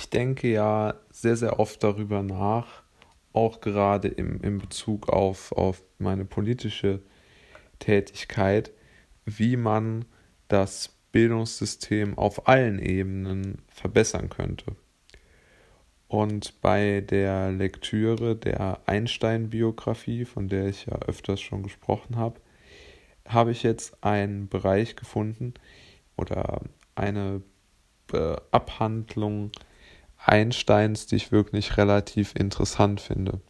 ich denke ja sehr, sehr oft darüber nach, auch gerade im, in Bezug auf, auf meine politische Tätigkeit, wie man das Bildungssystem auf allen Ebenen verbessern könnte. Und bei der Lektüre der Einstein-Biografie, von der ich ja öfters schon gesprochen habe, habe ich jetzt einen Bereich gefunden oder eine Abhandlung Einsteins, die ich wirklich relativ interessant finde.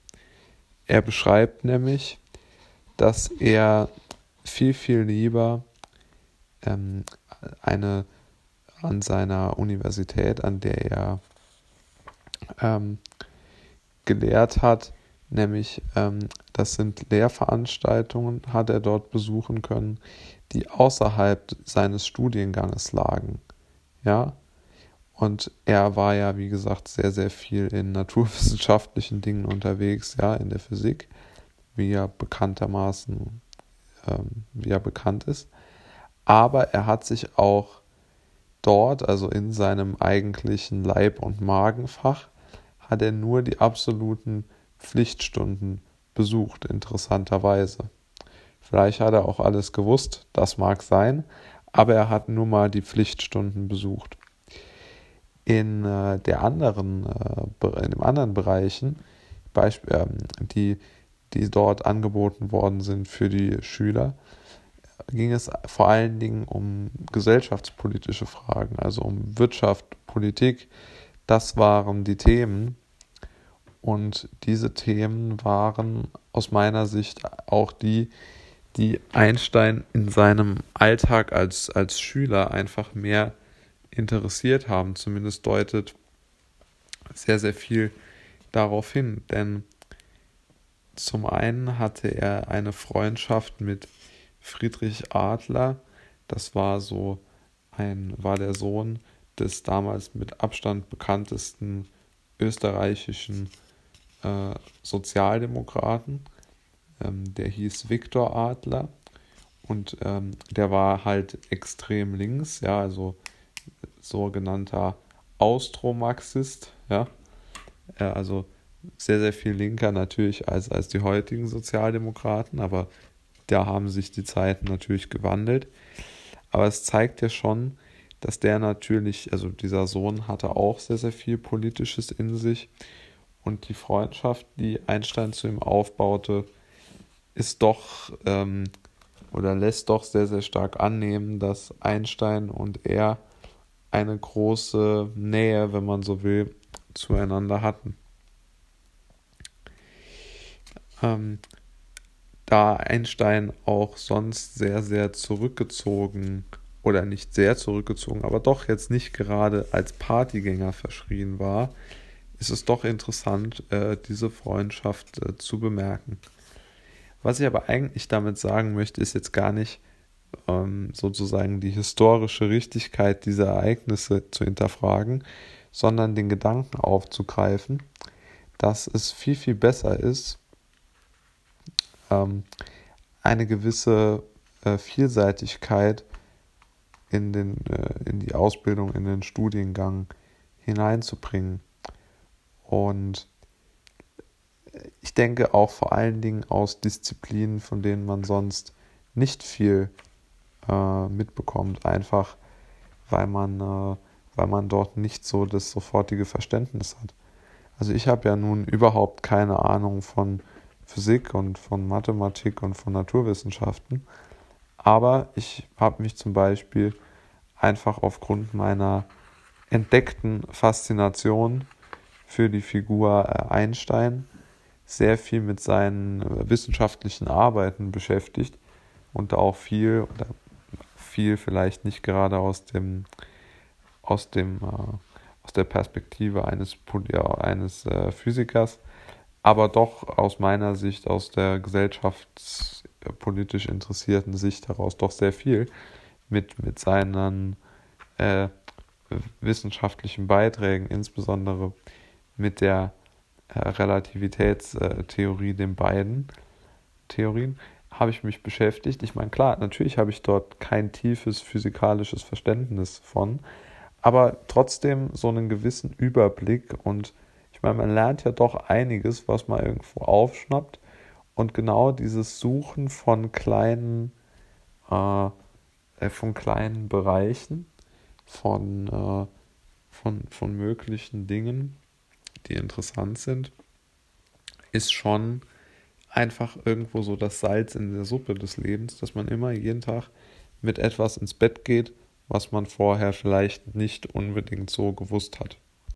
Er beschreibt nämlich, dass er viel, viel lieber ähm, eine an seiner Universität, an der er ähm, gelehrt hat, nämlich ähm, das sind Lehrveranstaltungen, hat er dort besuchen können, die außerhalb seines Studienganges lagen. Ja, und er war ja, wie gesagt, sehr, sehr viel in naturwissenschaftlichen Dingen unterwegs, ja, in der Physik, wie er bekanntermaßen, ähm, wie er bekannt ist. Aber er hat sich auch dort, also in seinem eigentlichen Leib- und Magenfach, hat er nur die absoluten Pflichtstunden besucht, interessanterweise. Vielleicht hat er auch alles gewusst, das mag sein, aber er hat nur mal die Pflichtstunden besucht. In, äh, der anderen, äh, in den anderen Bereichen, Beispiel, äh, die, die dort angeboten worden sind für die Schüler, ging es vor allen Dingen um gesellschaftspolitische Fragen, also um Wirtschaft, Politik. Das waren die Themen. Und diese Themen waren aus meiner Sicht auch die, die Einstein in seinem Alltag als, als Schüler einfach mehr interessiert haben. Zumindest deutet sehr, sehr viel darauf hin. Denn zum einen hatte er eine Freundschaft mit Friedrich Adler. Das war so ein, war der Sohn des damals mit Abstand bekanntesten österreichischen äh, Sozialdemokraten. Ähm, der hieß Viktor Adler und ähm, der war halt extrem links, ja, also sogenannter Austromarxist, ja, also sehr, sehr viel linker natürlich als, als die heutigen Sozialdemokraten, aber da haben sich die Zeiten natürlich gewandelt. Aber es zeigt ja schon, dass der natürlich, also dieser Sohn hatte auch sehr, sehr viel Politisches in sich. Und die Freundschaft, die Einstein zu ihm aufbaute, ist doch ähm, oder lässt doch sehr, sehr stark annehmen, dass Einstein und er eine große Nähe, wenn man so will, zueinander hatten. Ähm, da Einstein auch sonst sehr, sehr zurückgezogen oder nicht sehr zurückgezogen, aber doch jetzt nicht gerade als Partygänger verschrien war, ist es doch interessant, äh, diese Freundschaft äh, zu bemerken. Was ich aber eigentlich damit sagen möchte, ist jetzt gar nicht ähm, sozusagen die historische Richtigkeit dieser Ereignisse zu hinterfragen, sondern den Gedanken aufzugreifen, dass es viel, viel besser ist, ähm, eine gewisse äh, Vielseitigkeit in, den, äh, in die Ausbildung, in den Studiengang hineinzubringen. Und ich denke auch vor allen Dingen aus Disziplinen, von denen man sonst nicht viel äh, mitbekommt, einfach weil man, äh, weil man dort nicht so das sofortige Verständnis hat. Also ich habe ja nun überhaupt keine Ahnung von Physik und von Mathematik und von Naturwissenschaften. Aber ich habe mich zum Beispiel einfach aufgrund meiner entdeckten Faszination für die Figur äh, Einstein sehr viel mit seinen äh, wissenschaftlichen Arbeiten beschäftigt und auch viel oder viel vielleicht nicht gerade aus dem aus dem äh, aus der Perspektive eines ja, eines äh, Physikers aber doch aus meiner Sicht, aus der gesellschaftspolitisch interessierten Sicht heraus doch sehr viel mit, mit seinen äh, wissenschaftlichen Beiträgen, insbesondere mit der äh, Relativitätstheorie, den beiden Theorien, habe ich mich beschäftigt. Ich meine, klar, natürlich habe ich dort kein tiefes physikalisches Verständnis von, aber trotzdem so einen gewissen Überblick und ich meine, man lernt ja doch einiges, was man irgendwo aufschnappt und genau dieses Suchen von kleinen, äh, äh von kleinen Bereichen, von, äh, von, von möglichen Dingen, die interessant sind, ist schon einfach irgendwo so das Salz in der Suppe des Lebens, dass man immer jeden Tag mit etwas ins Bett geht, was man vorher vielleicht nicht unbedingt so gewusst hat.